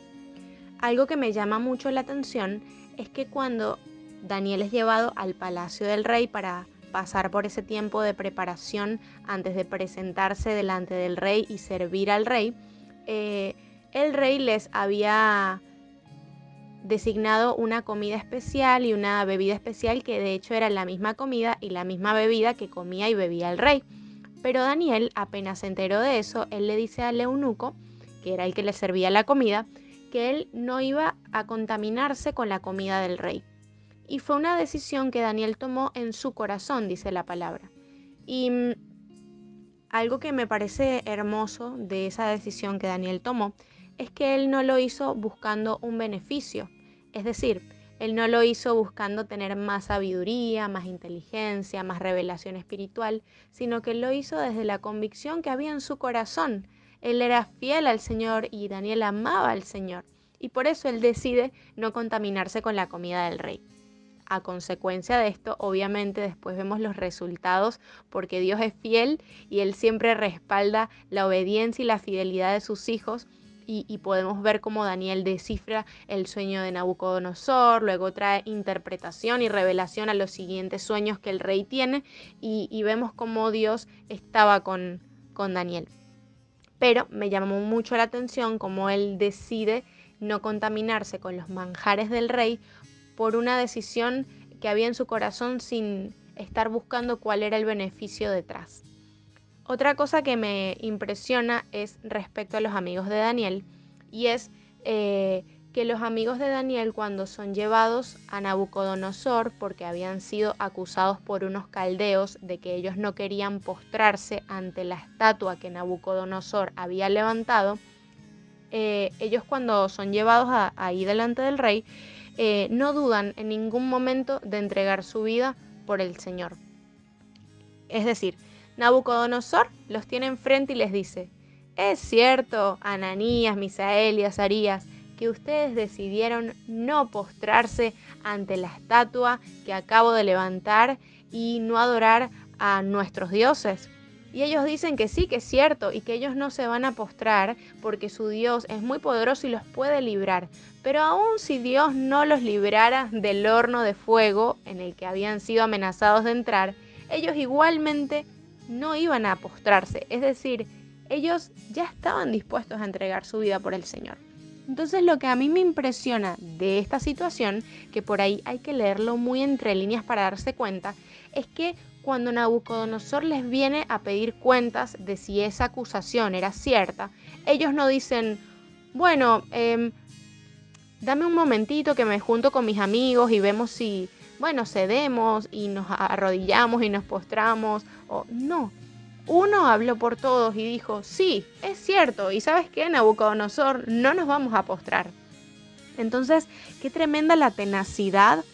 Algo que me llama mucho la atención es que cuando Daniel es llevado al palacio del rey para pasar por ese tiempo de preparación antes de presentarse delante del rey y servir al rey, eh, el rey les había designado una comida especial y una bebida especial que de hecho era la misma comida y la misma bebida que comía y bebía el rey. Pero Daniel apenas se enteró de eso, él le dice al eunuco, que era el que le servía la comida, que él no iba a contaminarse con la comida del rey. Y fue una decisión que Daniel tomó en su corazón, dice la palabra. Y mm, algo que me parece hermoso de esa decisión que Daniel tomó es que él no lo hizo buscando un beneficio. Es decir, él no lo hizo buscando tener más sabiduría, más inteligencia, más revelación espiritual, sino que lo hizo desde la convicción que había en su corazón él era fiel al Señor y Daniel amaba al Señor. Y por eso él decide no contaminarse con la comida del rey. a consecuencia de esto, obviamente después vemos los resultados porque Dios es fiel y Él siempre respalda la obediencia y la fidelidad de sus hijos. Y, podemos ver cómo Daniel descifra el sueño de Nabucodonosor, luego trae interpretación y revelación a los siguientes sueños que el rey tiene y, vemos cómo Dios estaba con, con Daniel. Pero me llamó mucho la atención cómo él decide no contaminarse con los manjares del rey por una decisión que había en su corazón sin estar buscando cuál era el beneficio detrás. Otra cosa que me impresiona es respecto a los amigos de Daniel y es eh, que los amigos de Daniel cuando son llevados a Nabucodonosor porque habían sido acusados por unos caldeos de que ellos no querían postrarse ante la estatua que Nabucodonosor había levantado, eh, ellos cuando son llevados ahí delante del rey, eh, no dudan en ningún momento de entregar su vida por el Señor. Es decir, Nabucodonosor los tiene enfrente y les dice, es cierto, Ananías, Misael y Azarías, que ustedes decidieron no postrarse ante la estatua que acabo de levantar y no adorar a nuestros dioses. Y ellos dicen que sí, que es cierto, y que ellos no se van a postrar porque su Dios es muy poderoso y los puede librar. Pero aun si Dios no los librara del horno de fuego en el que habían sido amenazados de entrar, ellos igualmente no iban a postrarse. Es decir, ellos ya estaban dispuestos a entregar su vida por el Señor. Entonces lo que a mí me impresiona de esta situación, que por ahí hay que leerlo muy entre líneas para darse cuenta, es que cuando Nabucodonosor les viene a pedir cuentas de si esa acusación era cierta, ellos no dicen, bueno, em, dame un momentito que me junto con mis amigos y vemos si, bueno, cedemos y nos arrodillamos y nos postramos, o no. Uno habló por todos y dijo, sí, es cierto, y sabes qué, Nabucodonosor, no nos vamos a postrar. Entonces, qué tremenda la tenacidad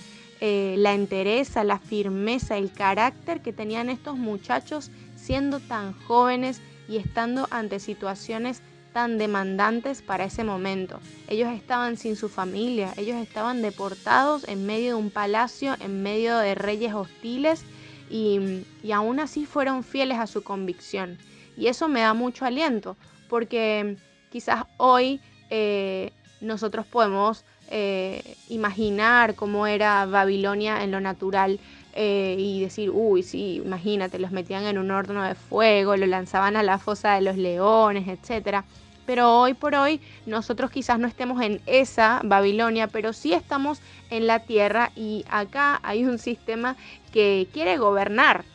eh, la entereza, la firmeza, el carácter que tenían estos muchachos siendo tan jóvenes y estando ante situaciones tan demandantes para ese momento. Ellos estaban sin su familia, ellos estaban deportados en medio de un palacio, en medio de reyes hostiles y, aún así fueron fieles a su convicción. Y eso me da mucho aliento, porque quizás hoy eh, nosotros podemos eh, imaginar cómo era Babilonia en lo natural eh, y decir, uy, sí, imagínate, los metían en un horno de fuego, lo lanzaban a la fosa de los leones, etc. Pero hoy por hoy nosotros quizás no estemos en esa Babilonia, pero sí estamos en la tierra y acá hay un sistema que quiere gobernar.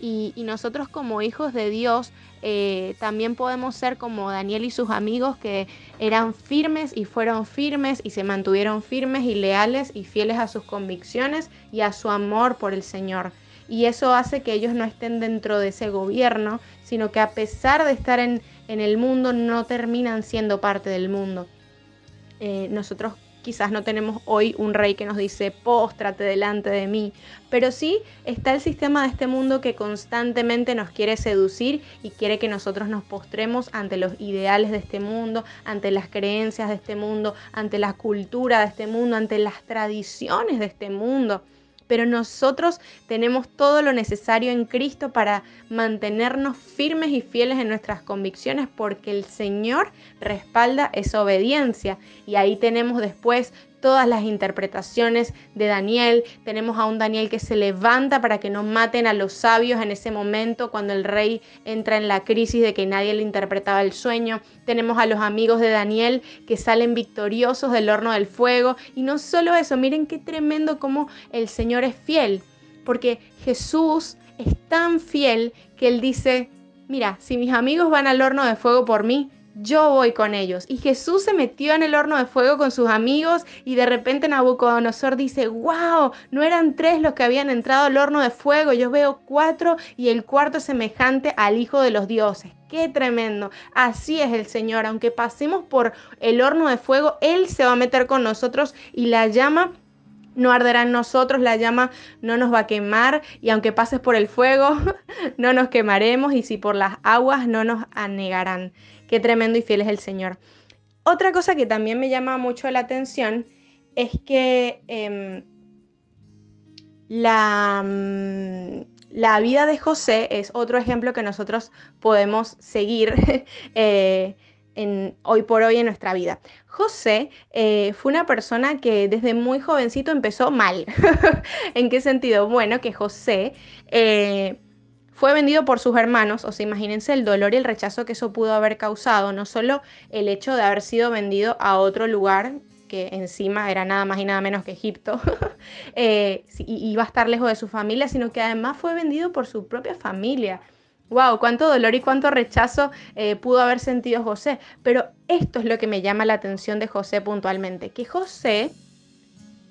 y nosotros como hijos de Dios eh, también podemos ser como Daniel y sus amigos que eran firmes y fueron firmes y se mantuvieron firmes y leales y fieles a sus convicciones y a su amor por el Señor. Y eso hace que ellos no estén dentro de ese gobierno, sino que a pesar de estar en, el mundo, no terminan siendo parte del mundo. Eh, nosotros quizás no tenemos hoy un rey que nos dice, póstrate delante de mí, pero sí está el sistema de este mundo que constantemente nos quiere seducir y quiere que nosotros nos postremos ante los ideales de este mundo, ante las creencias de este mundo, ante la cultura de este mundo, ante las tradiciones de este mundo pero nosotros tenemos todo lo necesario en Cristo para mantenernos firmes y fieles en nuestras convicciones porque el Señor respalda esa obediencia. Y ahí tenemos después todas las interpretaciones de Daniel. Tenemos a un Daniel que se levanta para que no maten a los sabios en ese momento cuando el rey entra en la crisis de que nadie le interpretaba el sueño. Tenemos a los amigos de Daniel que salen victoriosos del horno del fuego. Y no solo eso, miren qué tremendo como el Señor es fiel. Porque Jesús es tan fiel que él dice, mira, si mis amigos van al horno de fuego por mí, yo voy con ellos. Y Jesús se metió en el horno de fuego con sus amigos y de repente Nabucodonosor dice, wow, no eran tres los que habían entrado al horno de fuego, yo veo cuatro y el cuarto semejante al Hijo de los dioses. Qué tremendo. Así es el Señor. Aunque pasemos por el horno de fuego, Él se va a meter con nosotros y la llama no arderá en nosotros, la llama no nos va a quemar y aunque pases por el fuego, no nos quemaremos y si por las aguas no nos anegarán. Qué tremendo y fiel es el Señor. Otra cosa que también me llama mucho la atención es que em, la, mm, la vida de José es otro ejemplo que nosotros podemos seguir eh, hoy por hoy en nuestra vida. José eh, fue una persona que desde muy jovencito empezó mal. ¿En qué sentido? Bueno, que José eh, fue vendido por sus hermanos, o sea, imagínense el dolor y el rechazo que eso pudo haber causado, no solo el hecho de haber sido vendido a otro lugar que encima era nada más y nada menos que Egipto, eh, y iba a estar lejos de su familia, sino que además fue vendido por su propia familia. ¡Wow! Cuánto dolor y cuánto rechazo eh, pudo haber sentido José. Pero esto es lo que me llama la atención de José puntualmente, que José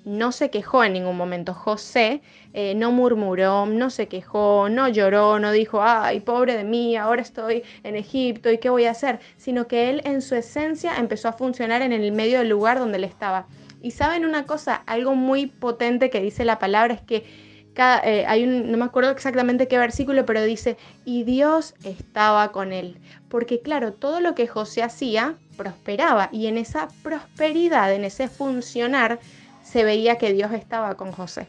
no se quejó en ningún momento. José eh, no murmuró, no se quejó, no lloró, no dijo, ay, pobre de mí, ahora estoy en Egipto y qué voy a hacer, sino que él en su esencia empezó a funcionar en el medio del lugar donde él estaba. Y saben una cosa, algo muy potente que dice la palabra es que cada, eh, hay un, no me acuerdo exactamente qué versículo, pero dice, y Dios estaba con él. Porque claro, todo lo que José hacía prosperaba y en esa prosperidad, en ese funcionar, se veía que Dios estaba con José.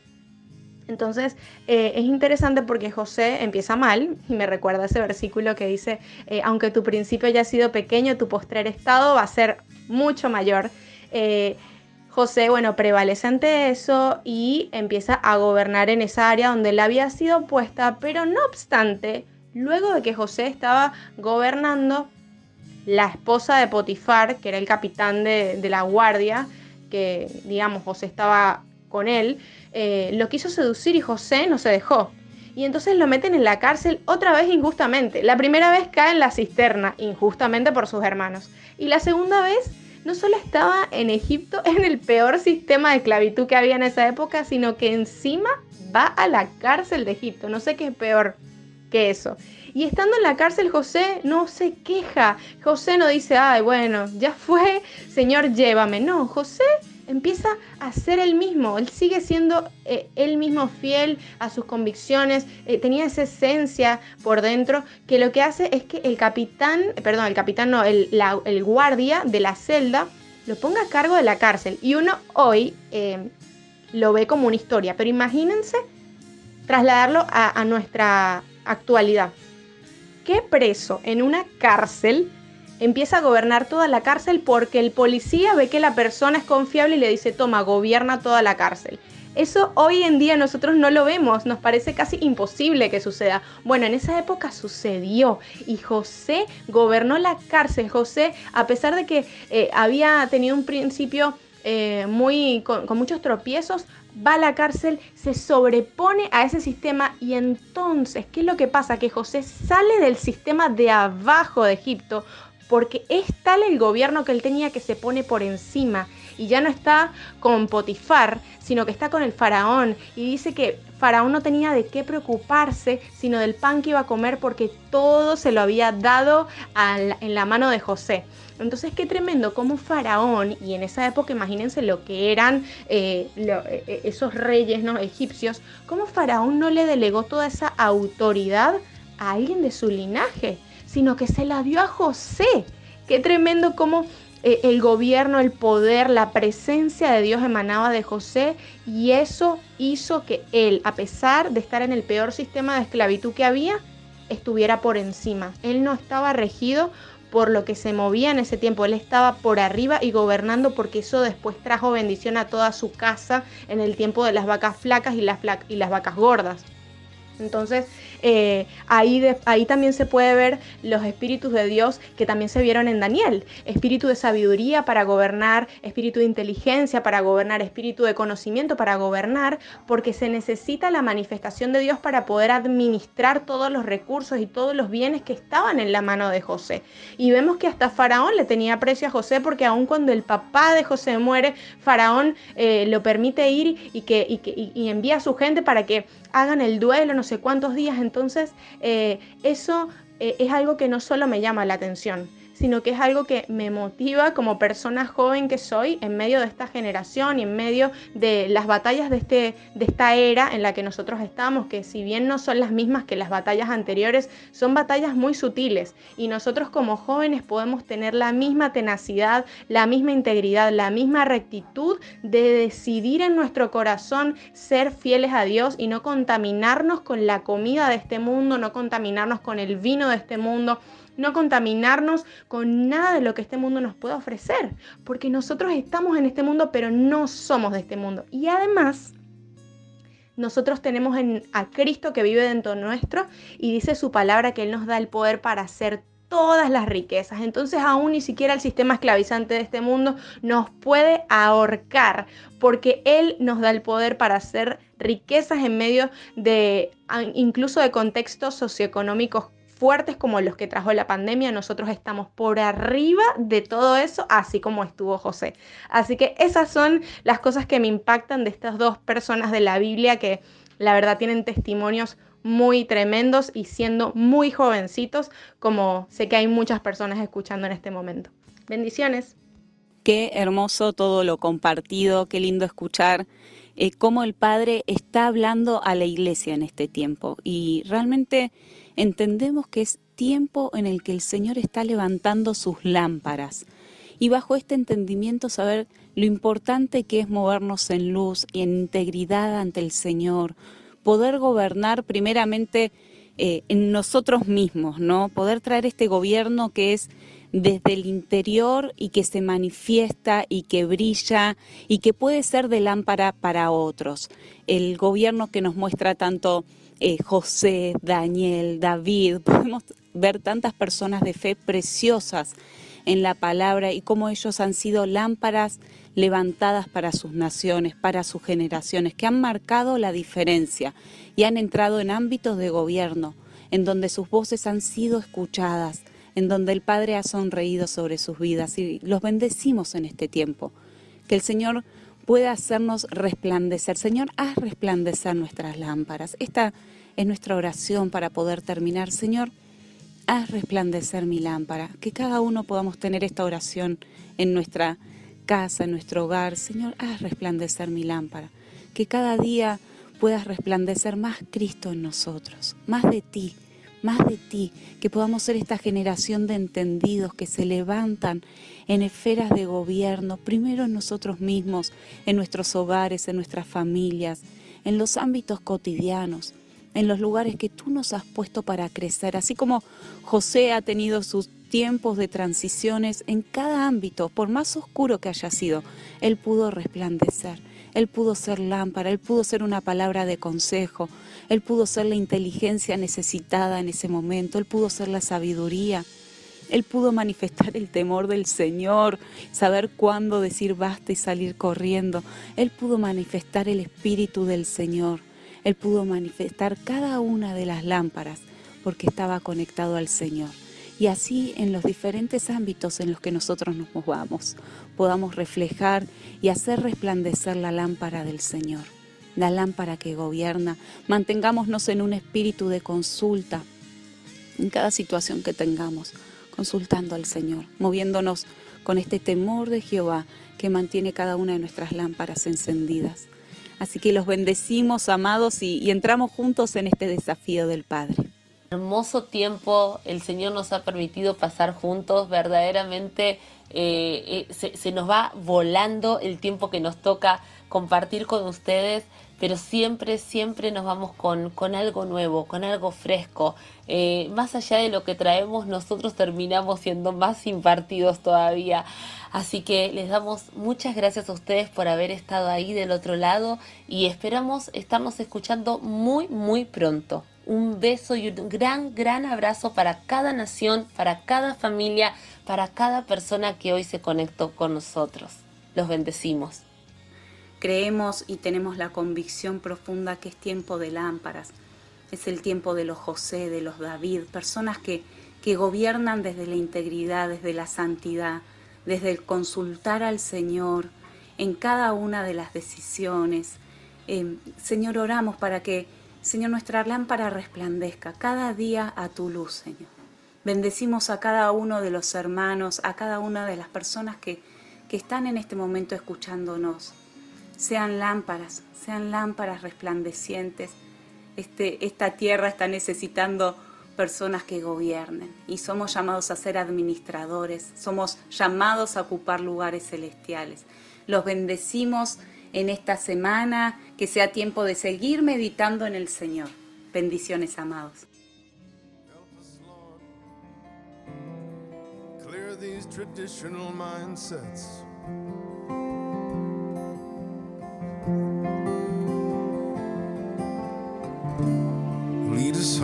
Entonces eh, es interesante porque José empieza mal y me recuerda ese versículo que dice, eh, aunque tu principio haya sido pequeño, tu postrer estado va a ser mucho mayor. Eh, José, bueno, prevalece ante eso y empieza a gobernar en esa área donde él había sido puesta, pero no obstante, luego de que José estaba gobernando, la esposa de Potifar, que era el capitán de la guardia, que, digamos, José estaba con él, eh, lo quiso seducir y José no se dejó. Y entonces lo meten en la cárcel otra vez injustamente. La primera vez cae en la cisterna, injustamente por sus hermanos. Y la segunda vez no solo estaba en Egipto, en el peor sistema de esclavitud que había en esa época, sino que encima va a la cárcel de Egipto. No sé qué es peor que eso. Y estando en la cárcel, José no se queja. José no dice, ay, bueno, ya fue, Señor, llévame. No, José empieza a ser el mismo. Él sigue siendo eh, él mismo fiel a sus convicciones. Eh, tenía esa esencia por dentro que lo que hace es que el capitán, perdón, el capitán no, el, guardia de la celda lo ponga a cargo de la cárcel. Y uno hoy eh, lo ve como una historia. Pero imagínense trasladarlo a nuestra actualidad qué preso en una cárcel empieza a gobernar toda la cárcel porque el policía ve que la persona es confiable y le dice, toma, gobierna toda la cárcel. Eso hoy en día nosotros no lo vemos, nos parece casi imposible que suceda. Bueno, en esa época sucedió y José gobernó la cárcel. José, a pesar de que eh, había tenido un principio eh, muy, con, muchos tropiezos, va a la cárcel, se sobrepone a ese sistema y entonces, ¿qué es lo que pasa? Que José sale del sistema de abajo de Egipto porque es tal el gobierno que él tenía que se pone por encima y ya no está con Potifar, sino que está con el faraón y dice que faraón no tenía de qué preocuparse, sino del pan que iba a comer porque todo se lo había dado en la mano de José. Entonces, qué tremendo como Faraón, y en esa época imagínense lo que eran eh, eh, eh, esos reyes ¿no? egipcios, cómo Faraón no le delegó toda esa autoridad a alguien de su linaje, sino que se la dio a José. Qué tremendo como el gobierno, el poder, la presencia de Dios emanaba de José y eso hizo que él, a pesar de estar en el peor sistema de esclavitud que había, estuviera por encima. Él no estaba regido por lo que se movía en ese tiempo. Él estaba por arriba y gobernando porque eso después trajo bendición a toda su casa en el tiempo de las vacas flacas y las, y las vacas gordas. Entonces, eh, ahí, ahí también se puede ver los espíritus de Dios que también se vieron en Daniel. Espíritu de sabiduría para gobernar, espíritu de inteligencia para gobernar, espíritu de conocimiento para gobernar, porque se necesita la manifestación de Dios para poder administrar todos los recursos y todos los bienes que estaban en la mano de José. Y vemos que hasta Faraón le tenía aprecio a José porque aun cuando el papá de José muere, Faraón eh, lo permite ir y, que, y envía a su gente para que hagan el duelo sé cuántos días. Entonces, eh, eso eh, es algo que no solo me llama la atención, sino que es algo que me motiva como persona joven que soy en medio de esta generación y en medio de las batallas de, este, de esta era en la que nosotros estamos, que si bien no son las mismas que las batallas anteriores, son batallas muy sutiles. Y nosotros como jóvenes podemos tener la misma tenacidad, la misma integridad, la misma rectitud de decidir en nuestro corazón ser fieles a Dios y no contaminarnos con la comida de este mundo, no contaminarnos con el vino de este mundo, no contaminarnos con nada de lo que este mundo nos pueda ofrecer, porque nosotros estamos en este mundo, pero no somos de este mundo. Y además, nosotros tenemos a Cristo que vive dentro nuestro y dice su palabra que Él nos da el poder para hacer todas las riquezas. Entonces aún ni siquiera el sistema esclavizante de este mundo nos puede ahorcar porque Él nos da el poder para hacer riquezas en medio de incluso de contextos socioeconómicos fuertes como los que trajo la pandemia, nosotros estamos por arriba de todo eso, así como estuvo José. Así que esas son las cosas que me impactan de estas dos personas de la Biblia que la verdad tienen testimonios muy tremendos y siendo muy jovencitos, como sé que hay muchas personas escuchando en este momento. Bendiciones. Qué hermoso todo lo compartido, qué lindo escuchar eh, cómo el Padre está hablando a la iglesia en este tiempo. Y realmente entendemos que es tiempo en el que el Señor está levantando sus lámparas. Y bajo este entendimiento saber lo importante que es movernos en luz y en integridad ante el Señor, poder gobernar primeramente eh, en nosotros mismos, ¿no? Poder traer este gobierno que es desde el interior y que se manifiesta y que brilla y que puede ser de lámpara para otros. El gobierno que nos muestra tanto eh, José, Daniel, David, podemos ver tantas personas de fe preciosas en la palabra y cómo ellos han sido lámparas levantadas para sus naciones, para sus generaciones, que han marcado la diferencia y han entrado en ámbitos de gobierno, en donde sus voces han sido escuchadas, en donde el Padre ha sonreído sobre sus vidas y los bendecimos en este tiempo. Que el Señor pueda hacernos resplandecer. Señor, haz resplandecer nuestras lámparas. Esta es nuestra oración para poder terminar. Señor, haz resplandecer mi lámpara. Que cada uno podamos tener esta oración en nuestra casa, en nuestro hogar. Señor, haz resplandecer mi lámpara. Que cada día puedas resplandecer más Cristo en nosotros, más de ti, más de ti, que podamos ser esta generación de entendidos que se levantan en esferas de gobierno, primero en nosotros mismos, en nuestros hogares, en nuestras familias, en los ámbitos cotidianos, en los lugares que tú nos has puesto para crecer, así como José ha tenido sus tiempos de transiciones en cada ámbito, por más oscuro que haya sido, él pudo resplandecer. Él pudo ser lámpara, Él pudo ser una palabra de consejo, Él pudo ser la inteligencia necesitada en ese momento, Él pudo ser la sabiduría, Él pudo manifestar el temor del Señor, saber cuándo decir basta y salir corriendo, Él pudo manifestar el Espíritu del Señor, Él pudo manifestar cada una de las lámparas porque estaba conectado al Señor. Y así en los diferentes ámbitos en los que nosotros nos movamos podamos reflejar y hacer resplandecer la lámpara del Señor, la lámpara que gobierna. Mantengámonos en un espíritu de consulta en cada situación que tengamos, consultando al Señor, moviéndonos con este temor de Jehová que mantiene cada una de nuestras lámparas encendidas. Así que los bendecimos, amados, y, entramos juntos en este desafío del Padre. Hermoso tiempo el Señor nos ha permitido pasar juntos, verdaderamente eh, eh, se, nos va volando el tiempo que nos toca compartir con ustedes, pero siempre, siempre nos vamos con, con algo nuevo, con algo fresco. Eh, más allá de lo que traemos, nosotros terminamos siendo más impartidos todavía. Así que les damos muchas gracias a ustedes por haber estado ahí del otro lado y esperamos estarnos escuchando muy, muy pronto un beso y un gran, gran abrazo para cada nación, para cada familia, para cada persona que hoy se conectó con nosotros. Los bendecimos. Creemos y tenemos la convicción profunda que es tiempo de lámparas. Es el tiempo de los José, de los David, personas que, que gobiernan desde la integridad, desde la santidad, desde el consultar al Señor en cada una de las decisiones. Eh, Señor, oramos para que Señor, nuestra lámpara resplandezca cada día a tu luz, Señor. Bendecimos a cada uno de los hermanos, a cada una de las personas que, que están en este momento escuchándonos. Sean lámparas, sean lámparas resplandecientes. Este, esta tierra está necesitando personas que gobiernen y somos llamados a ser administradores, somos llamados a ocupar lugares celestiales. Los bendecimos en esta semana, que sea tiempo de seguir meditando en el Señor. Bendiciones, amados. Us,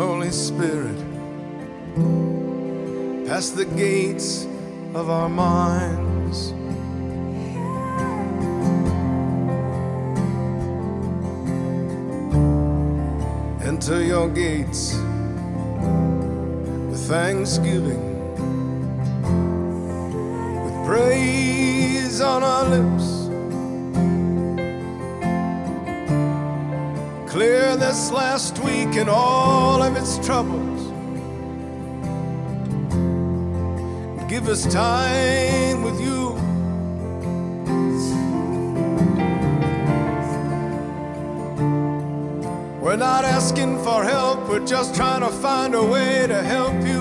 Holy Spirit, past the gates of our minds. Enter your gates with thanksgiving, with praise on our lips. Last week and all of its troubles. Give us time with you. We're not asking for help, we're just trying to find a way to help you.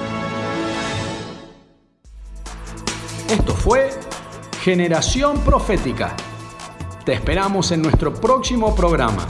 Esto fue Generación Profética. Te esperamos en nuestro próximo programa.